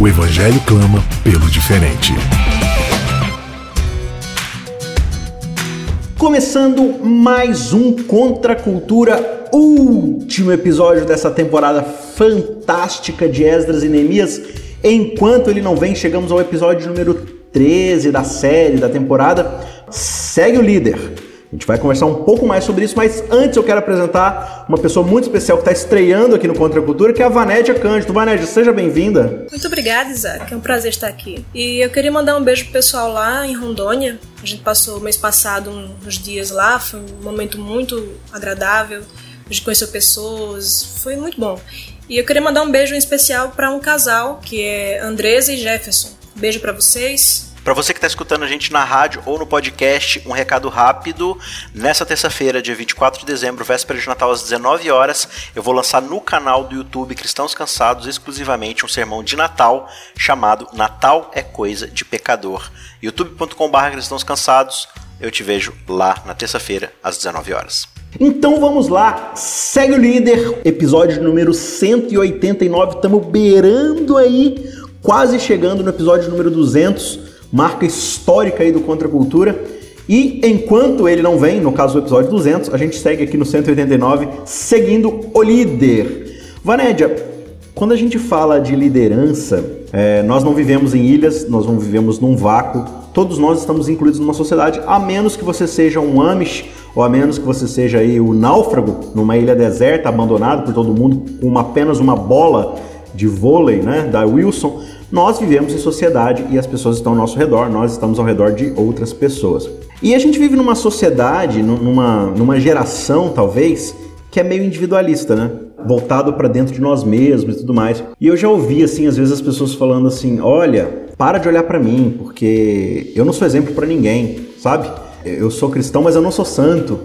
O Evangelho clama pelo diferente. Começando mais um Contra a Cultura, último episódio dessa temporada fantástica de Esdras e Neemias. Enquanto ele não vem, chegamos ao episódio número 13 da série, da temporada. Segue o líder. A gente vai conversar um pouco mais sobre isso, mas antes eu quero apresentar uma pessoa muito especial que está estreando aqui no Contra Cultura, que é a Vanédia Cândido. Vanédia, seja bem-vinda. Muito obrigada, Isaac. É um prazer estar aqui. E eu queria mandar um beijo pro pessoal lá em Rondônia. A gente passou o mês passado uns dias lá, foi um momento muito agradável. A gente conheceu pessoas, foi muito bom. E eu queria mandar um beijo em especial para um casal, que é Andresa e Jefferson. Beijo para vocês, para você que está escutando a gente na rádio ou no podcast, um recado rápido. Nessa terça-feira, dia 24 de dezembro, véspera de Natal às 19 horas, eu vou lançar no canal do YouTube Cristãos Cansados exclusivamente um sermão de Natal chamado Natal é Coisa de Pecador. youtube.com.br Cristãos Cansados. Eu te vejo lá na terça-feira às 19 horas. Então vamos lá, segue o líder, episódio número 189, estamos beirando aí, quase chegando no episódio número 200 marca histórica aí do Contra Cultura. E enquanto ele não vem, no caso do episódio 200, a gente segue aqui no 189, seguindo o líder. Vanédia, quando a gente fala de liderança, é, nós não vivemos em ilhas, nós não vivemos num vácuo, todos nós estamos incluídos numa sociedade, a menos que você seja um Amish, ou a menos que você seja aí o náufrago numa ilha deserta, abandonado por todo mundo, com apenas uma bola de vôlei, né, da Wilson, nós vivemos em sociedade e as pessoas estão ao nosso redor, nós estamos ao redor de outras pessoas. E a gente vive numa sociedade, numa, numa geração talvez, que é meio individualista, né? Voltado para dentro de nós mesmos e tudo mais. E eu já ouvi, assim, às vezes as pessoas falando assim: olha, para de olhar para mim, porque eu não sou exemplo para ninguém, sabe? Eu sou cristão, mas eu não sou santo.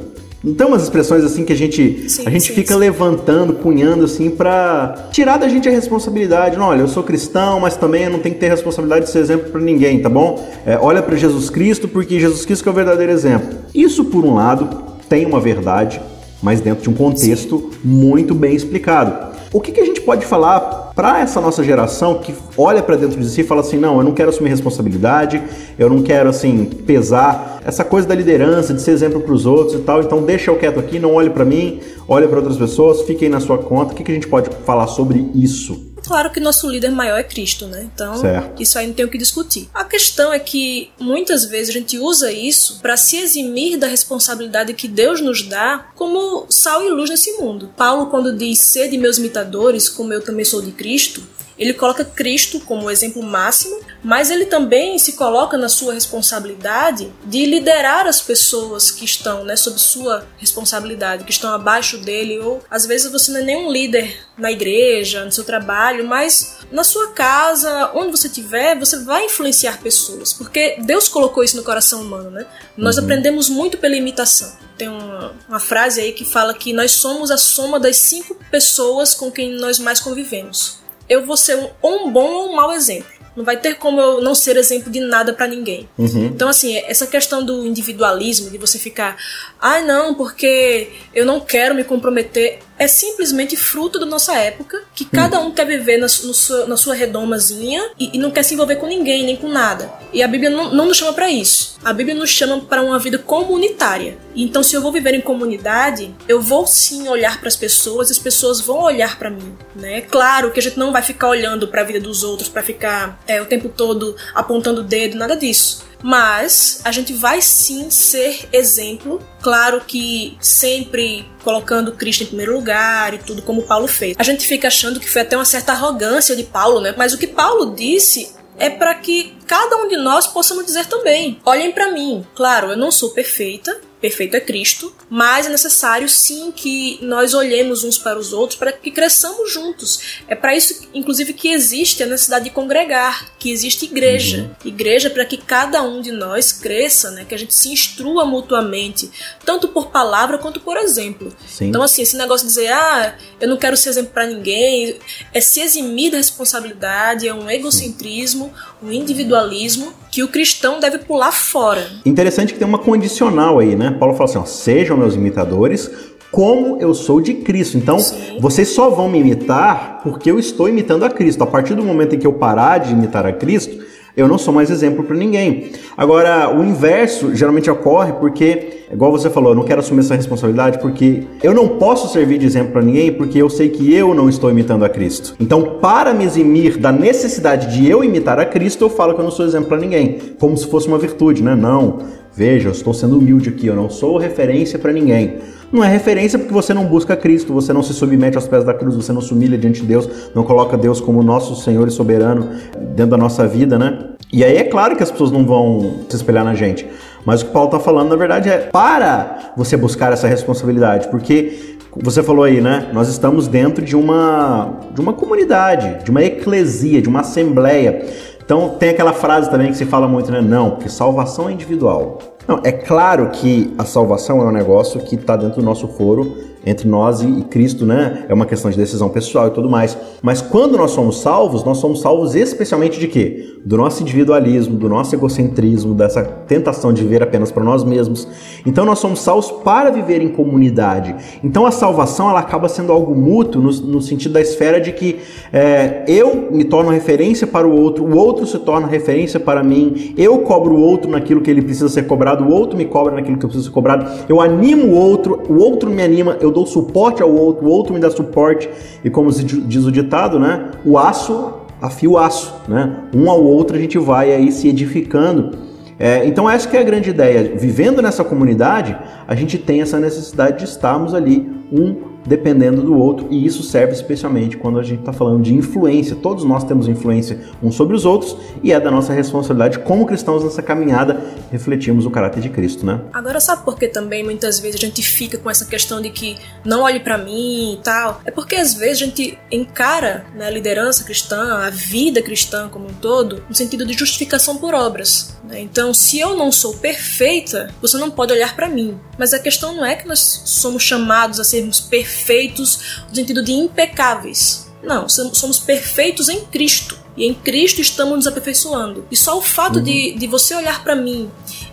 Não tem umas expressões assim que a gente sim, a gente sim, fica sim. levantando, punhando assim para tirar da gente a responsabilidade. Não, olha, eu sou cristão, mas também eu não tenho que ter responsabilidade de ser exemplo para ninguém, tá bom? É, olha para Jesus Cristo, porque Jesus Cristo é o verdadeiro exemplo. Isso por um lado tem uma verdade, mas dentro de um contexto muito bem explicado. O que, que a gente pode falar para essa nossa geração que olha para dentro de si e fala assim: não, eu não quero assumir responsabilidade, eu não quero assim pesar essa coisa da liderança, de ser exemplo para os outros e tal, então deixa eu quieto aqui, não olhe para mim, olhe para outras pessoas, fiquem na sua conta. O que, que a gente pode falar sobre isso? Claro que nosso líder maior é Cristo, né? Então, certo. isso aí não tem o que discutir. A questão é que muitas vezes a gente usa isso para se eximir da responsabilidade que Deus nos dá como sal e luz nesse mundo. Paulo, quando diz: Sede meus imitadores, como eu também sou de Cristo, ele coloca Cristo como exemplo máximo, mas ele também se coloca na sua responsabilidade de liderar as pessoas que estão né, sob sua responsabilidade, que estão abaixo dele, ou às vezes você não é nem um líder na igreja, no seu trabalho, mas na sua casa, onde você estiver, você vai influenciar pessoas, porque Deus colocou isso no coração humano, né? Nós uhum. aprendemos muito pela imitação. Tem uma, uma frase aí que fala que nós somos a soma das cinco pessoas com quem nós mais convivemos eu vou ser um, ou um bom ou um mau exemplo. Não vai ter como eu não ser exemplo de nada para ninguém. Uhum. Então, assim, essa questão do individualismo, de você ficar, ah, não, porque eu não quero me comprometer, é simplesmente fruto da nossa época, que cada um quer viver na, sua, na sua redomazinha e, e, não quer se envolver com ninguém, nem com nada. E a Bíblia não, não nos chama para isso. A Bíblia nos chama para uma vida comunitária. Então, se eu vou viver em comunidade, eu vou sim olhar para as pessoas, as pessoas vão olhar para mim, né? Claro que a gente não vai ficar olhando para a vida dos outros, para ficar é, o tempo todo apontando o dedo, nada disso mas a gente vai sim ser exemplo. Claro que sempre colocando Cristo em primeiro lugar e tudo como Paulo fez. A gente fica achando que foi até uma certa arrogância de Paulo, né? Mas o que Paulo disse é para que cada um de nós possamos dizer também: olhem para mim. Claro, eu não sou perfeita, perfeito é Cristo, mas é necessário sim que nós olhemos uns para os outros para que cresçamos juntos. É para isso, inclusive, que existe a necessidade de congregar, que existe igreja. Uhum. Igreja para que cada um de nós cresça, né? que a gente se instrua mutuamente, tanto por palavra quanto por exemplo. Sim. Então, assim, esse negócio de dizer, ah, eu não quero ser exemplo para ninguém, é se eximir da responsabilidade, é um egocentrismo, um individualismo que o cristão deve pular fora. Interessante que tem uma condicional aí, né? Paulo fala assim: ó, sejam meus imitadores, como eu sou de Cristo. Então, Sim. vocês só vão me imitar porque eu estou imitando a Cristo. A partir do momento em que eu parar de imitar a Cristo, eu não sou mais exemplo para ninguém. Agora, o inverso geralmente ocorre porque, igual você falou, eu não quero assumir essa responsabilidade porque eu não posso servir de exemplo para ninguém porque eu sei que eu não estou imitando a Cristo. Então, para me eximir da necessidade de eu imitar a Cristo, eu falo que eu não sou exemplo para ninguém, como se fosse uma virtude, né? Não. Veja, eu estou sendo humilde aqui, eu não sou referência para ninguém. Não é referência porque você não busca Cristo, você não se submete aos pés da cruz, você não se humilha diante de Deus, não coloca Deus como nosso Senhor e soberano dentro da nossa vida, né? E aí é claro que as pessoas não vão se espelhar na gente. Mas o que Paulo está falando, na verdade, é para você buscar essa responsabilidade, porque você falou aí, né? Nós estamos dentro de uma de uma comunidade, de uma eclesia, de uma assembleia. Então tem aquela frase também que se fala muito, né? Não, porque salvação é individual. Não, é claro que a salvação é um negócio que está dentro do nosso foro entre nós e Cristo, né? É uma questão de decisão pessoal e tudo mais. Mas quando nós somos salvos, nós somos salvos especialmente de quê? Do nosso individualismo, do nosso egocentrismo, dessa tentação de viver apenas para nós mesmos. Então nós somos salvos para viver em comunidade. Então a salvação ela acaba sendo algo mútuo no, no sentido da esfera de que é, eu me torno referência para o outro, o outro se torna referência para mim, eu cobro o outro naquilo que ele precisa ser cobrado, o outro me cobra naquilo que eu preciso ser cobrado, eu animo o outro, o outro me anima, eu dou suporte ao outro, o outro me dá suporte. E como diz o ditado, né? O aço afia o aço, né? Um ao outro a gente vai aí se edificando. É, então essa que é a grande ideia. Vivendo nessa comunidade, a gente tem essa necessidade de estarmos ali um dependendo do outro, e isso serve especialmente quando a gente está falando de influência. Todos nós temos influência uns sobre os outros e é da nossa responsabilidade como cristãos nessa caminhada refletirmos o caráter de Cristo, né? Agora sabe por que também muitas vezes a gente fica com essa questão de que não olhe para mim e tal? É porque às vezes a gente encara né, a liderança cristã, a vida cristã como um todo, no sentido de justificação por obras. Né? Então, se eu não sou perfeita, você não pode olhar para mim. Mas a questão não é que nós somos chamados a sermos perfeitos perfeitos no sentido de impecáveis. Não, somos perfeitos em Cristo. E em Cristo estamos nos aperfeiçoando. E só o fato uhum. de, de você olhar para mim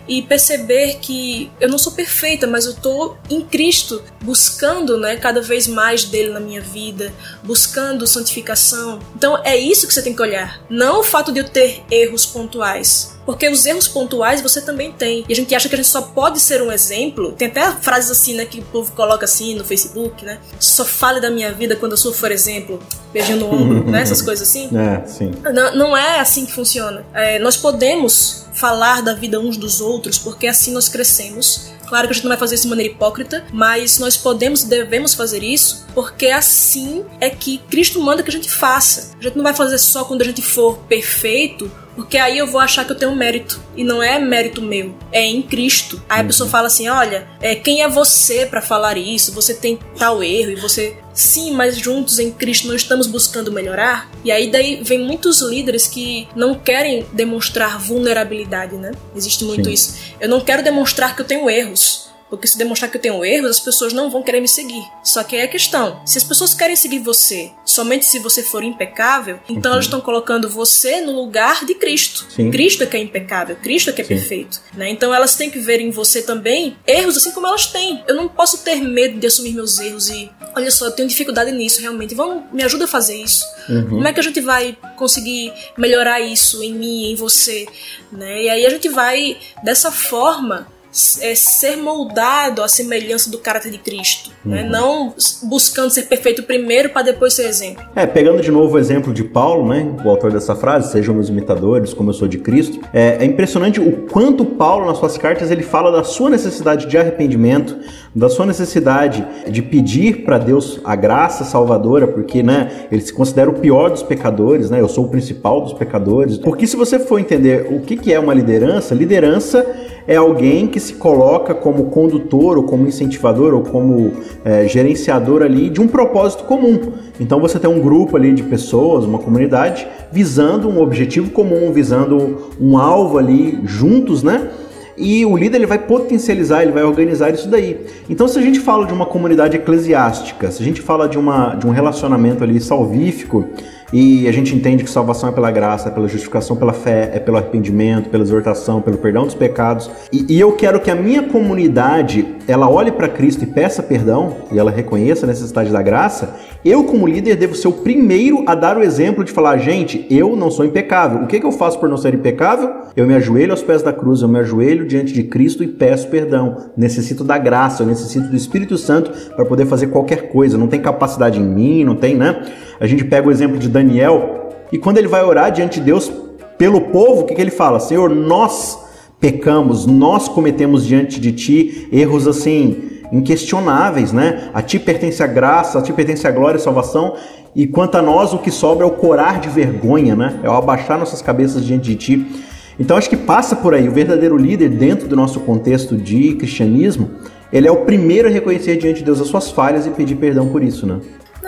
e perceber que eu não sou perfeita, mas eu tô em Cristo, buscando, né, cada vez mais dele na minha vida, buscando santificação. Então é isso que você tem que olhar, não o fato de eu ter erros pontuais. Porque os erros pontuais você também tem. E a gente acha que a gente só pode ser um exemplo. Tem até frases assim, né, que o povo coloca assim no Facebook, né? Só fale da minha vida quando eu sou, por exemplo, beijando no ombro, né? Essas coisas assim. É, sim. Não, não é assim que funciona. É, nós podemos falar da vida uns dos outros, porque assim nós crescemos. Claro que a gente não vai fazer isso de maneira hipócrita, mas nós podemos e devemos fazer isso porque assim é que Cristo manda que a gente faça. A gente não vai fazer só quando a gente for perfeito porque aí eu vou achar que eu tenho mérito. E não é mérito meu, é em Cristo. Aí a pessoa uhum. fala assim: olha, é, quem é você para falar isso? Você tem tal erro e você. Sim, mas juntos em Cristo não estamos buscando melhorar. E aí daí vem muitos líderes que não querem demonstrar vulnerabilidade, né? Existe muito Sim. isso. Eu não quero demonstrar que eu tenho erros. Porque se demonstrar que eu tenho erros, as pessoas não vão querer me seguir. Só que é a questão: se as pessoas querem seguir você somente se você for impecável, então uhum. elas estão colocando você no lugar de Cristo. Sim. Cristo é que é impecável, Cristo é que é Sim. perfeito. Né? Então elas têm que ver em você também erros assim como elas têm. Eu não posso ter medo de assumir meus erros e, olha só, eu tenho dificuldade nisso realmente. Vamos, me ajuda a fazer isso. Uhum. Como é que a gente vai conseguir melhorar isso em mim, em você? Né? E aí a gente vai, dessa forma, é ser moldado à semelhança do caráter de Cristo, né? uhum. né? não buscando ser perfeito primeiro para depois ser exemplo. É, pegando de novo o exemplo de Paulo, né, o autor dessa frase, sejam meus imitadores, como eu sou de Cristo, é, é impressionante o quanto Paulo nas suas cartas ele fala da sua necessidade de arrependimento, da sua necessidade de pedir para Deus a graça salvadora, porque, né, ele se considera o pior dos pecadores, né? Eu sou o principal dos pecadores. Porque se você for entender o que, que é uma liderança, liderança é alguém que se coloca como condutor, ou como incentivador, ou como é, gerenciador ali de um propósito comum. Então você tem um grupo ali de pessoas, uma comunidade, visando um objetivo comum, visando um alvo ali juntos, né? E o líder ele vai potencializar, ele vai organizar isso daí. Então, se a gente fala de uma comunidade eclesiástica, se a gente fala de, uma, de um relacionamento ali salvífico, e a gente entende que salvação é pela graça, é pela justificação pela fé, é pelo arrependimento, pela exortação, pelo perdão dos pecados. E, e eu quero que a minha comunidade ela olhe para Cristo e peça perdão e ela reconheça a necessidade da graça. Eu, como líder, devo ser o primeiro a dar o exemplo de falar: gente, eu não sou impecável. O que, que eu faço por não ser impecável? Eu me ajoelho aos pés da cruz, eu me ajoelho diante de Cristo e peço perdão. Necessito da graça, eu necessito do Espírito Santo para poder fazer qualquer coisa. Não tem capacidade em mim, não tem, né? A gente pega o exemplo de Daniel e quando ele vai orar diante de Deus pelo povo, o que, que ele fala? Senhor, nós pecamos, nós cometemos diante de ti erros assim inquestionáveis, né? A ti pertence a graça, a ti pertence a glória e salvação, e quanto a nós o que sobra é o corar de vergonha, né? É o abaixar nossas cabeças diante de ti. Então acho que passa por aí, o verdadeiro líder dentro do nosso contexto de cristianismo, ele é o primeiro a reconhecer diante de Deus as suas falhas e pedir perdão por isso, né?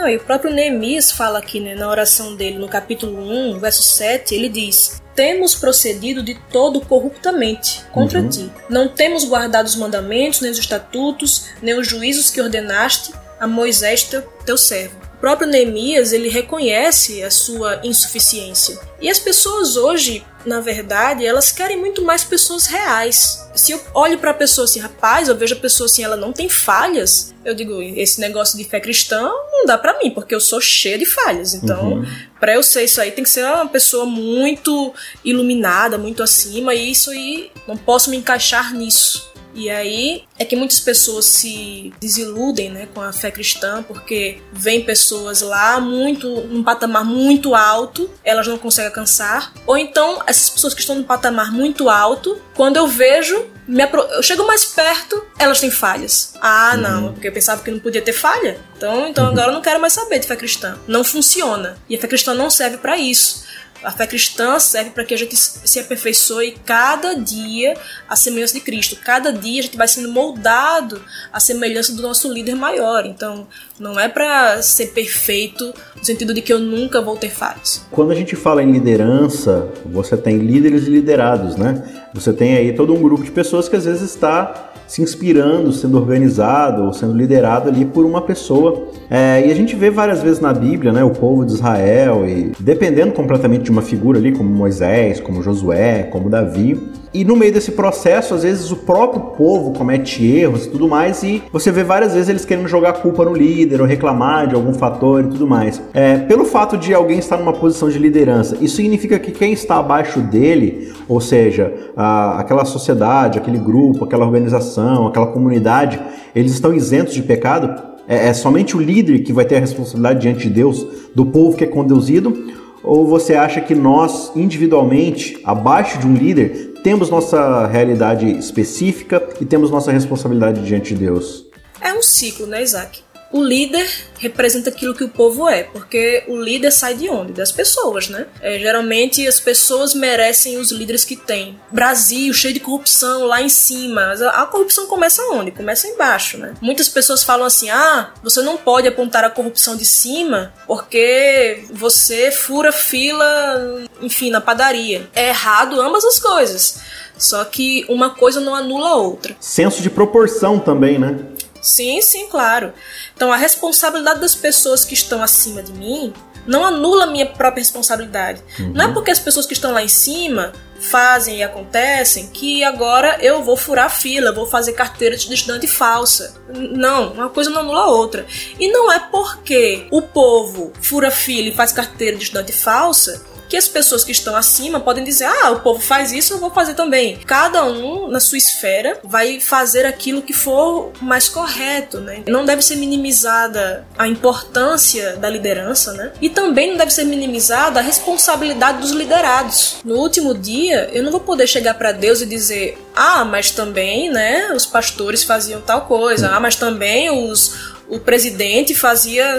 Não, e o próprio Neemias fala aqui né, na oração dele, no capítulo 1, verso 7, ele diz: Temos procedido de todo corruptamente contra uhum. ti. Não temos guardado os mandamentos, nem os estatutos, nem os juízos que ordenaste a Moisés, teu, teu servo. O próprio Neemias, ele reconhece a sua insuficiência. E as pessoas hoje na verdade, elas querem muito mais pessoas reais. Se eu olho para a pessoa assim, rapaz, eu vejo a pessoa assim, ela não tem falhas, eu digo, esse negócio de fé cristã não dá para mim, porque eu sou cheia de falhas. Então, uhum. para eu ser isso aí, tem que ser uma pessoa muito iluminada, muito acima, e isso aí não posso me encaixar nisso. E aí é que muitas pessoas se desiludem né, com a fé cristã porque vem pessoas lá muito num patamar muito alto, elas não conseguem alcançar. Ou então essas pessoas que estão num patamar muito alto, quando eu vejo, apro... eu chego mais perto, elas têm falhas. Ah, uhum. não, porque eu pensava que não podia ter falha. Então, então uhum. agora eu não quero mais saber de fé cristã. Não funciona. E a fé cristã não serve para isso. A fé cristã serve para que a gente se aperfeiçoe cada dia a semelhança de Cristo. Cada dia a gente vai sendo moldado à semelhança do nosso líder maior. Então, não é para ser perfeito no sentido de que eu nunca vou ter falhas. Quando a gente fala em liderança, você tem líderes e liderados, né? Você tem aí todo um grupo de pessoas que às vezes está se inspirando, sendo organizado ou sendo liderado ali por uma pessoa. É, e a gente vê várias vezes na Bíblia, né, o povo de Israel, e dependendo completamente de uma figura ali, como Moisés, como Josué, como Davi, e no meio desse processo, às vezes o próprio povo comete erros e tudo mais, e você vê várias vezes eles querendo jogar culpa no líder ou reclamar de algum fator e tudo mais. É, pelo fato de alguém estar numa posição de liderança, isso significa que quem está abaixo dele, ou seja, a, aquela sociedade, aquele grupo, aquela organização, aquela comunidade, eles estão isentos de pecado? É, é somente o líder que vai ter a responsabilidade diante de Deus do povo que é conduzido? Ou você acha que nós, individualmente, abaixo de um líder, temos nossa realidade específica e temos nossa responsabilidade diante de Deus. É um ciclo, né, Isaac? O líder representa aquilo que o povo é, porque o líder sai de onde? Das pessoas, né? É, geralmente as pessoas merecem os líderes que têm. Brasil, cheio de corrupção, lá em cima. A corrupção começa onde? Começa embaixo, né? Muitas pessoas falam assim: ah, você não pode apontar a corrupção de cima porque você fura fila, enfim, na padaria. É errado ambas as coisas. Só que uma coisa não anula a outra. Senso de proporção também, né? Sim, sim, claro. Então a responsabilidade das pessoas que estão acima de mim não anula a minha própria responsabilidade. Uhum. Não é porque as pessoas que estão lá em cima fazem e acontecem que agora eu vou furar a fila, vou fazer carteira de estudante falsa. Não, uma coisa não anula a outra. E não é porque o povo fura fila e faz carteira de estudante falsa que as pessoas que estão acima podem dizer: ah, o povo faz isso, eu vou fazer também. Cada um, na sua esfera, vai fazer aquilo que for mais correto, né? Não deve ser minimizada a importância da liderança, né? E também não deve ser minimizada a responsabilidade dos liderados. No último dia, eu não vou poder chegar para Deus e dizer: ah, mas também, né, os pastores faziam tal coisa, ah, mas também os o presidente fazia.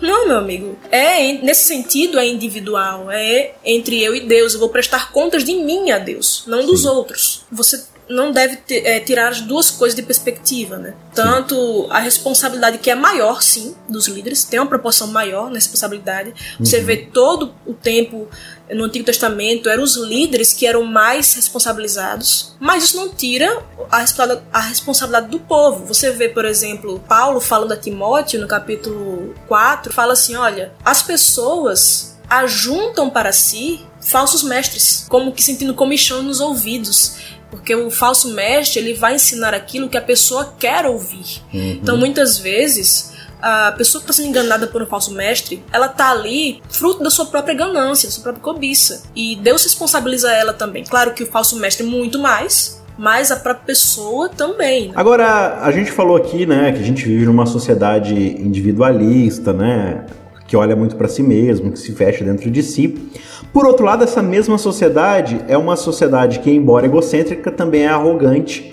Não, meu amigo. É nesse sentido é individual. É entre eu e Deus. Eu vou prestar contas de mim a Deus, não dos Sim. outros. Você não deve é, tirar as duas coisas de perspectiva, né? Tanto a responsabilidade que é maior, sim, dos líderes, tem uma proporção maior na responsabilidade. Você uhum. vê todo o tempo no Antigo Testamento eram os líderes que eram mais responsabilizados, mas isso não tira a responsabilidade, do povo. Você vê, por exemplo, Paulo falando a Timóteo no capítulo 4, fala assim: olha, as pessoas ajuntam para si falsos mestres, como que sentindo comichão nos ouvidos. Porque o falso mestre ele vai ensinar aquilo que a pessoa quer ouvir. Uhum. Então, muitas vezes, a pessoa que está sendo enganada por um falso mestre, ela tá ali fruto da sua própria ganância, da sua própria cobiça. E Deus responsabiliza ela também. Claro que o falso mestre muito mais, mas a própria pessoa também. Né? Agora, a gente falou aqui, né, que a gente vive numa sociedade individualista, né, que olha muito para si mesmo, que se fecha dentro de si. Por outro lado, essa mesma sociedade é uma sociedade que, embora egocêntrica, também é arrogante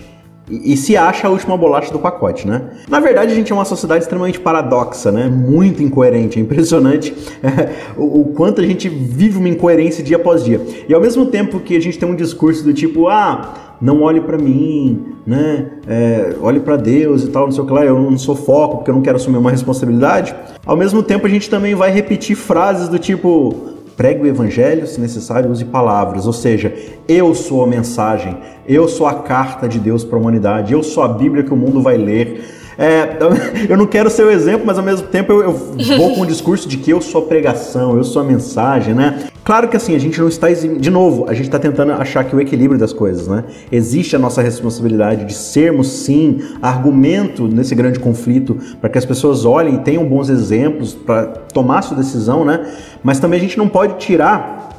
e, se acha a última bolacha do pacote, né? Na verdade, a gente é uma sociedade extremamente paradoxa, né? Muito incoerente. É impressionante o, o, quanto a gente vive uma incoerência dia após dia. E ao mesmo tempo que a gente tem um discurso do tipo, ah, não olhe para mim, né? É, olhe para Deus e tal, não sei o que lá, eu não sou foco porque eu não quero assumir uma responsabilidade. Ao mesmo tempo, a gente também vai repetir frases do tipo pregue o evangelho, se necessário, use palavras. Ou seja, eu sou a mensagem, eu sou a carta de Deus para a humanidade, eu sou a Bíblia que o mundo vai ler. É, eu não quero ser o exemplo, mas ao mesmo tempo eu, eu vou com o discurso de que eu sou a pregação, eu sou a mensagem, né? Claro que assim, a gente não está. De novo, a gente está tentando achar que o equilíbrio das coisas, né? Existe a nossa responsabilidade de sermos, sim, argumento nesse grande conflito para que as pessoas olhem e tenham bons exemplos para tomar sua decisão, né? Mas também a gente não pode tirar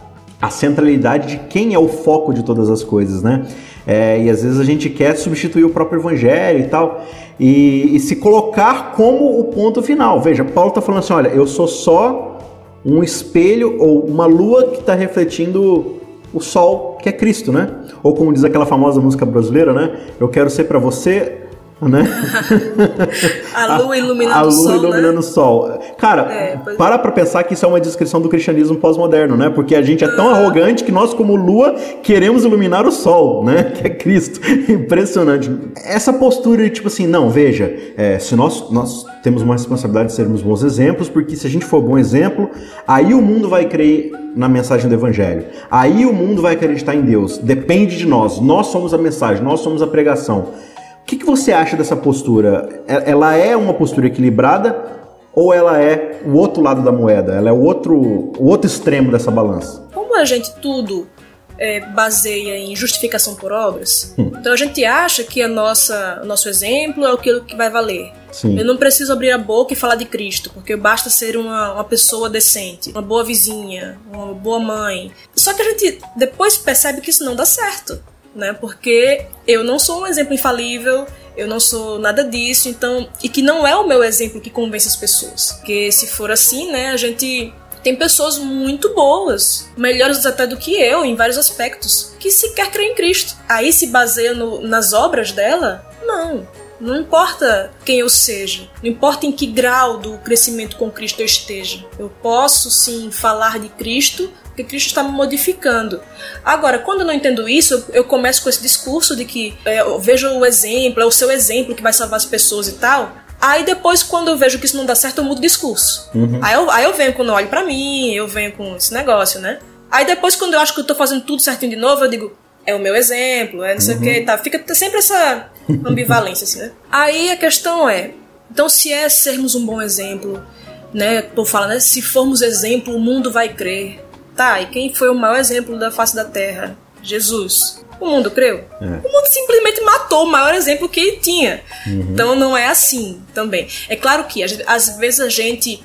a centralidade de quem é o foco de todas as coisas, né? É, e às vezes a gente quer substituir o próprio evangelho e tal, e, e se colocar como o ponto final. Veja, Paulo está falando assim: olha, eu sou só um espelho ou uma lua que está refletindo o sol, que é Cristo, né? Ou como diz aquela famosa música brasileira, né? Eu quero ser para você né? a lua iluminando a, a lua o sol. iluminando né? o sol. Cara, é, para pra pensar que isso é uma descrição do cristianismo pós-moderno, né? Porque a gente é tão arrogante que nós, como lua, queremos iluminar o sol, né? Que é Cristo. Impressionante. Essa postura de tipo assim, não, veja, é, se nós, nós temos uma responsabilidade de sermos bons exemplos, porque se a gente for bom exemplo, aí o mundo vai crer na mensagem do evangelho. Aí o mundo vai acreditar em Deus. Depende de nós. Nós somos a mensagem, nós somos a pregação. O que, que você acha dessa postura? É, ela é uma postura equilibrada ou ela é o outro lado da moeda? Ela é o outro, o outro extremo dessa balança? Como a gente tudo é, baseia em justificação por obras, hum. então a gente acha que a nossa, o nosso exemplo é aquilo que vai valer. Sim. Eu não preciso abrir a boca e falar de Cristo, porque basta ser uma, uma pessoa decente, uma boa vizinha, uma boa mãe. Só que a gente depois percebe que isso não dá certo né? Porque eu não sou um exemplo infalível, eu não sou nada disso, então e que não é o meu exemplo que convence as pessoas. Porque se for assim, né, a gente tem pessoas muito boas, melhores até do que eu em vários aspectos, que sequer creem em Cristo. Aí se baseia no, nas obras dela? Não. Não importa quem eu seja, não importa em que grau do crescimento com Cristo eu esteja. Eu posso sim falar de Cristo porque Cristo está me modificando. Agora, quando eu não entendo isso, eu, começo com esse discurso de que é, eu vejo o exemplo, é o seu exemplo que vai salvar as pessoas e tal. Aí depois, quando eu vejo que isso não dá certo, eu mudo o discurso. Uhum. Aí, eu, aí eu venho quando olho para mim, eu venho com esse negócio, né? Aí depois, quando eu acho que eu tô fazendo tudo certinho de novo, eu digo, é o meu exemplo, é não sei uhum. o que, tá? Fica sempre essa ambivalência, assim, né? Aí a questão é, então se é sermos um bom exemplo, né? Tô falando, né? se formos exemplo, o mundo vai crer. Tá, e quem foi o maior exemplo da face da Terra? Jesus. O mundo creu? É. O mundo simplesmente matou o maior exemplo que tinha. Uhum. Então não é assim também. É claro que às vezes a gente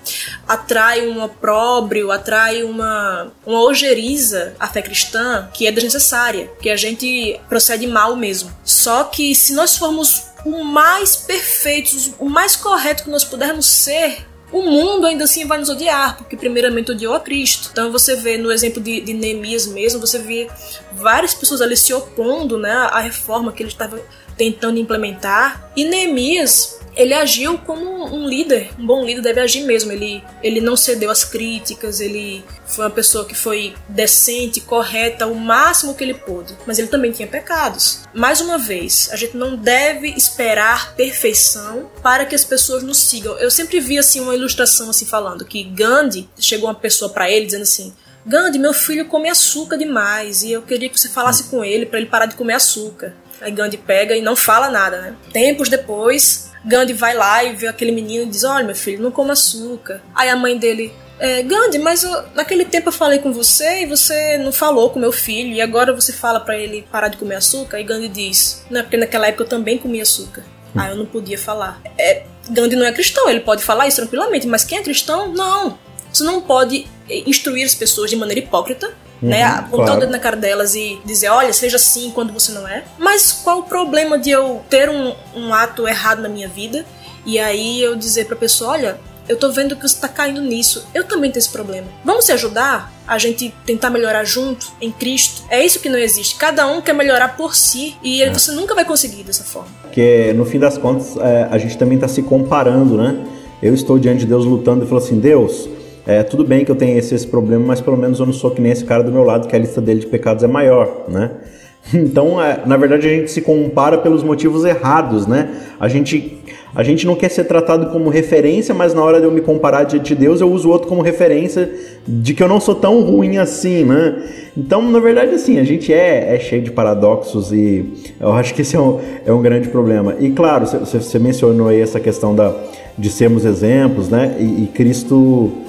atrai um opróbrio, atrai uma, uma ojeriza à fé cristã que é desnecessária, que a gente procede mal mesmo. Só que se nós formos o mais perfeitos, o mais correto que nós pudermos ser, o mundo ainda assim vai nos odiar, porque primeiramente odiou a Cristo. Então você vê no exemplo de, de Neemias mesmo, você vê várias pessoas ali se opondo né, à reforma que ele estava tentando implementar. E Neemias ele agiu como um líder, um bom líder deve agir mesmo. Ele, ele não cedeu às críticas, ele foi uma pessoa que foi decente, correta, o máximo que ele pôde. Mas ele também tinha pecados. Mais uma vez, a gente não deve esperar perfeição para que as pessoas nos sigam. Eu sempre vi assim uma ilustração assim falando que Gandhi chegou uma pessoa para ele dizendo assim: Gandhi, meu filho come açúcar demais e eu queria que você falasse com ele para ele parar de comer açúcar. Aí Gandhi pega e não fala nada, né? Tempos depois, Gandhi vai lá e vê aquele menino e diz: Olha, meu filho, não coma açúcar. Aí a mãe dele. É, Gandhi, mas eu, naquele tempo eu falei com você e você não falou com meu filho e agora você fala para ele parar de comer açúcar? Aí Gandhi diz: Não, é porque naquela época eu também comia açúcar. Aí eu não podia falar. É, Gandhi não é cristão, ele pode falar isso tranquilamente, mas quem é cristão, não. Você não pode instruir as pessoas de maneira hipócrita uhum, né? Apontar claro. o dedo na cara delas e dizer, olha, seja assim quando você não é. Mas qual o problema de eu ter um, um ato errado na minha vida e aí eu dizer pra pessoa, olha, eu tô vendo que você tá caindo nisso. Eu também tenho esse problema. Vamos se ajudar? A gente tentar melhorar junto em Cristo? É isso que não existe. Cada um quer melhorar por si e é. você nunca vai conseguir dessa forma. Porque no fim das contas, é, a gente também tá se comparando, né? Eu estou diante de Deus lutando e falo assim: Deus, é, tudo bem que eu tenho esse, esse problema, mas pelo menos eu não sou que nem esse cara do meu lado, que a lista dele de pecados é maior, né? Então, é, na verdade, a gente se compara pelos motivos errados, né? A gente, a gente não quer ser tratado como referência, mas na hora de eu me comparar diante de Deus, eu uso o outro como referência de que eu não sou tão ruim assim, né? Então, na verdade, assim, a gente é, é cheio de paradoxos e eu acho que esse é um, é um grande problema. E claro, você, mencionou aí essa questão da, de sermos exemplos, né? E, e Cristo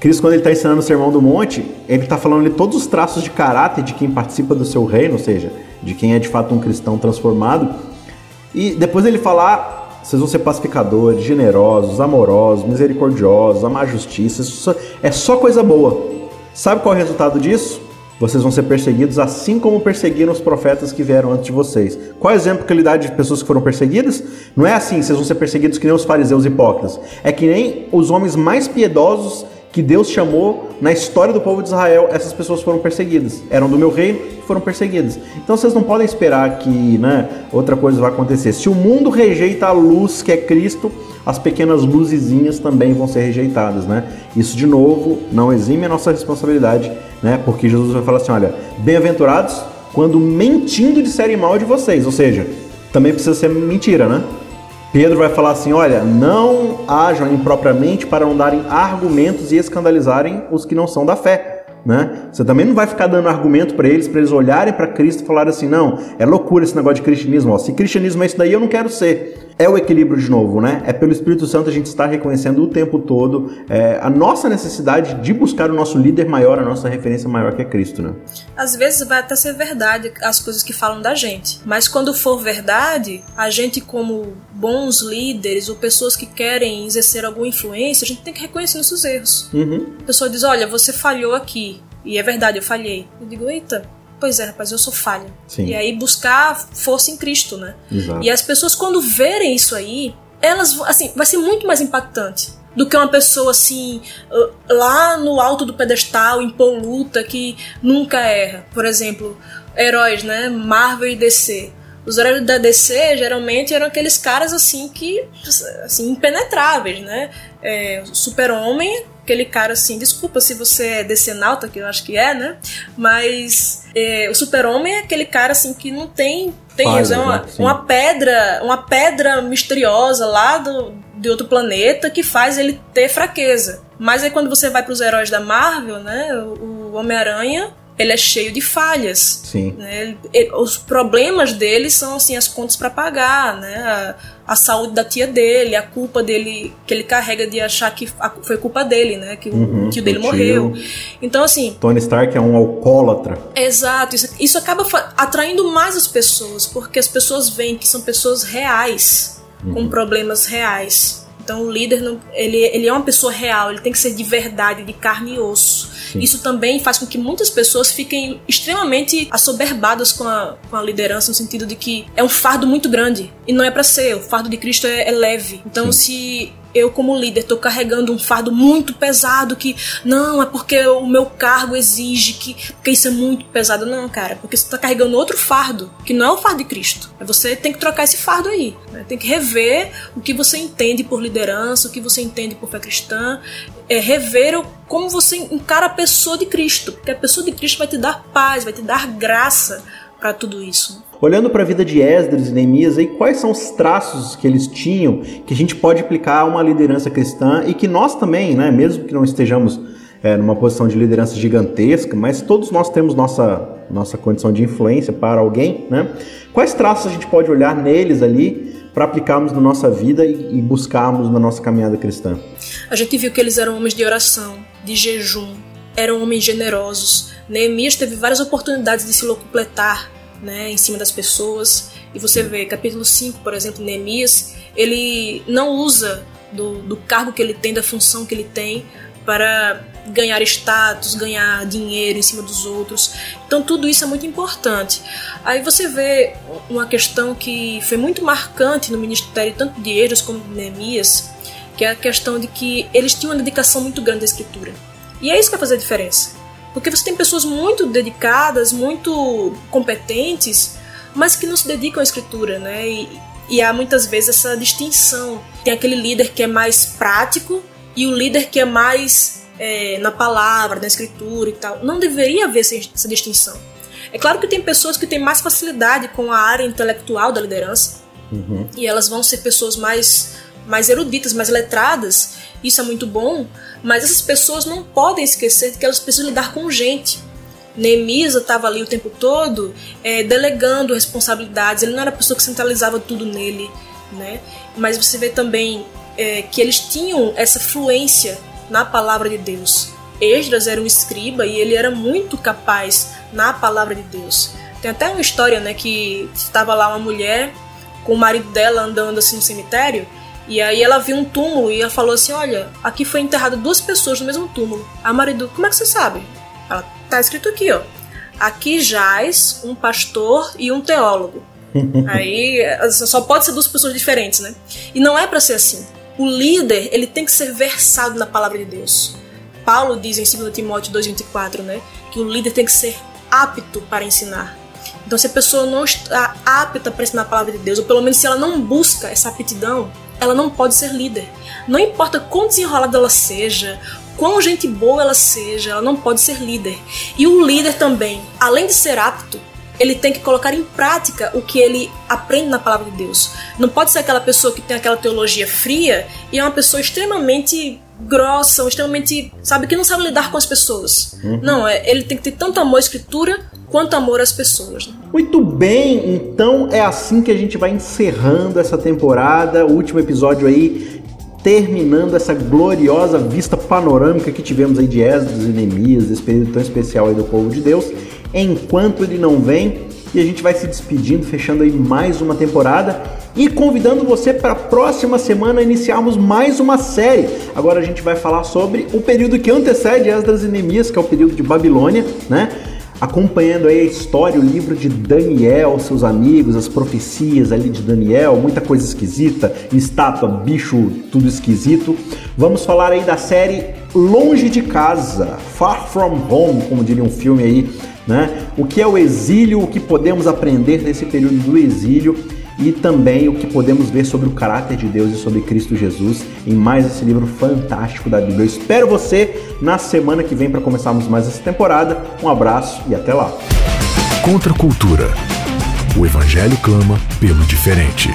Cristo, quando ele está ensinando o Sermão do Monte, ele está falando ali todos os traços de caráter de quem participa do seu reino, ou seja, de quem é de fato um cristão transformado. E depois ele falar, vocês vão ser pacificadores, generosos, amorosos, misericordiosos, amar justiça, é só coisa boa. Sabe qual é o resultado disso? Vocês vão ser perseguidos assim como perseguiram os profetas que vieram antes de vocês. Qual é o exemplo que ele dá de pessoas que foram perseguidas? Não é assim, vocês vão ser perseguidos que nem os fariseus hipócritas. É que nem os homens mais piedosos que Deus chamou na história do povo de Israel, essas pessoas foram perseguidas. Eram do meu reino e foram perseguidas. Então vocês não podem esperar que né, outra coisa vai acontecer. Se o mundo rejeita a luz que é Cristo, as pequenas luzezinhas também vão ser rejeitadas. Né? Isso, de novo, não exime a nossa responsabilidade, né? porque Jesus vai falar assim: olha, bem-aventurados quando mentindo disserem mal de vocês. Ou seja, também precisa ser mentira, né? Pedro vai falar assim: olha, não hajam impropriamente para não darem argumentos e escandalizarem os que não são da fé. Né? Você também não vai ficar dando argumento para eles, para eles olharem para Cristo e falarem assim: não, é loucura esse negócio de cristianismo. Ó. Se cristianismo é isso daí, eu não quero ser. É o equilíbrio de novo, né? É pelo Espírito Santo a gente está reconhecendo o tempo todo é, a nossa necessidade de buscar o nosso líder maior, a nossa referência maior que é Cristo, né? Às vezes vai até ser verdade as coisas que falam da gente, mas quando for verdade, a gente, como bons líderes ou pessoas que querem exercer alguma influência, a gente tem que reconhecer nossos erros. Uhum. A pessoa diz: olha, você falhou aqui. E é verdade, eu falhei. Eu digo, eita, pois é, rapaz, eu sou falha. Sim. E aí buscar força em Cristo, né? Exato. E as pessoas, quando verem isso aí, elas, assim, vai ser muito mais impactante do que uma pessoa assim, lá no alto do pedestal, impoluta, que nunca erra. Por exemplo, heróis, né? Marvel e DC. Os heróis da DC geralmente eram aqueles caras assim que assim impenetráveis, né? É, Super-Homem aquele cara assim, desculpa se você é decenalta, que eu acho que é, né? Mas é, o super-homem é aquele cara assim que não tem. Tem é uma, uma pedra, uma pedra misteriosa lá do, de outro planeta que faz ele ter fraqueza. Mas aí quando você vai para os heróis da Marvel, né? O, o Homem-Aranha ele é cheio de falhas. Sim. Né? Ele, ele, os problemas dele são assim as contas para pagar, né? A, a, saúde da tia dele, a culpa dele que ele carrega de achar que foi culpa dele, né? Que uhum, o tio dele morreu. Então assim. Tony Stark é um alcoólatra. Exato. Isso, isso acaba atraindo mais as pessoas porque as pessoas veem que são pessoas reais uhum. com problemas reais. Então o líder não, ele, ele é uma pessoa real, ele tem que ser de verdade, de carne e osso. Sim. Isso também faz com que muitas pessoas fiquem extremamente assoberbadas com a, com a liderança, no sentido de que é um fardo muito grande. E não é para ser, o fardo de Cristo é, é leve. Então, Sim. se eu como líder estou carregando um fardo muito pesado que não é porque o meu cargo exige que porque isso é muito pesado. Não cara porque você está carregando outro fardo que não é o fardo de Cristo. É você tem que trocar esse fardo aí né? tem que rever o que você entende por liderança o que você entende por fé cristã é rever como você encara a pessoa de Cristo porque a pessoa de Cristo vai te dar paz vai te dar graça para tudo isso Olhando para a vida de Esdras e Neemias, aí, quais são os traços que eles tinham que a gente pode aplicar a uma liderança cristã e que nós também, né, mesmo que não estejamos é, numa posição de liderança gigantesca, mas todos nós temos nossa, nossa condição de influência para alguém, né? Quais traços a gente pode olhar neles ali para aplicarmos na nossa vida e, e buscarmos na nossa caminhada cristã? A gente viu que eles eram homens de oração, de jejum, eram homens generosos. Neemias teve várias oportunidades de se locupletar né, em cima das pessoas. E você vê, capítulo 5, por exemplo, Neemias, ele não usa do, do cargo que ele tem, da função que ele tem, para ganhar status, ganhar dinheiro em cima dos outros. Então tudo isso é muito importante. Aí você vê uma questão que foi muito marcante no ministério tanto de Eros como de Neemias, que é a questão de que eles tinham uma dedicação muito grande à escritura. E é isso que vai fazer a diferença. Porque você tem pessoas muito dedicadas, muito competentes, mas que não se dedicam à escritura, né? E, e há muitas vezes essa distinção. Tem aquele líder que é mais prático e o líder que é mais é, na palavra, na escritura e tal. Não deveria haver essa, essa distinção. É claro que tem pessoas que têm mais facilidade com a área intelectual da liderança uhum. e elas vão ser pessoas mais, mais eruditas, mais letradas. Isso é muito bom, mas essas pessoas não podem esquecer que elas precisam lidar com gente. Neemias estava ali o tempo todo é, delegando responsabilidades, ele não era a pessoa que centralizava tudo nele, né? Mas você vê também é, que eles tinham essa fluência na palavra de Deus. Esdras era um escriba e ele era muito capaz na palavra de Deus. Tem até uma história, né, que estava lá uma mulher com o marido dela andando assim no cemitério e aí ela viu um túmulo e ela falou assim: Olha, aqui foi enterrado duas pessoas no mesmo túmulo. A marido, como é que você sabe? Ela, tá escrito aqui, ó. Aqui jaz um pastor e um teólogo. aí só pode ser duas pessoas diferentes, né? E não é para ser assim. O líder, ele tem que ser versado na palavra de Deus. Paulo diz em 2 Timóteo 2,24, né? Que o líder tem que ser apto para ensinar. Então, se a pessoa não está apta para ensinar a palavra de Deus, ou pelo menos se ela não busca essa aptidão, ela não pode ser líder. Não importa quão desenrolada ela seja, quão gente boa ela seja, ela não pode ser líder. E o líder também, além de ser apto, ele tem que colocar em prática o que ele aprende na palavra de Deus. Não pode ser aquela pessoa que tem aquela teologia fria e é uma pessoa extremamente grossa, extremamente, sabe, que não sabe lidar com as pessoas. Uhum. Não, é, ele tem que ter tanto amor à escritura quanto amor às pessoas. Né? Muito bem, então é assim que a gente vai encerrando essa temporada, o último episódio aí terminando essa gloriosa vista panorâmica que tivemos aí de Esdras e Neemias, esse período tão especial aí do povo de Deus, enquanto ele não vem, e a gente vai se despedindo, fechando aí mais uma temporada e convidando você para a próxima semana iniciarmos mais uma série. Agora a gente vai falar sobre o período que antecede Esdras e Neemias, que é o período de Babilônia, né? acompanhando aí a história, o livro de Daniel, seus amigos, as profecias ali de Daniel, muita coisa esquisita, estátua, bicho, tudo esquisito. Vamos falar aí da série Longe de Casa, Far From Home, como diria um filme aí, né? O que é o exílio, o que podemos aprender nesse período do exílio e também o que podemos ver sobre o caráter de Deus e sobre Cristo Jesus em mais esse livro fantástico da Bíblia. Eu espero você na semana que vem para começarmos mais essa temporada. Um abraço e até lá. Contra a cultura. O evangelho clama pelo diferente.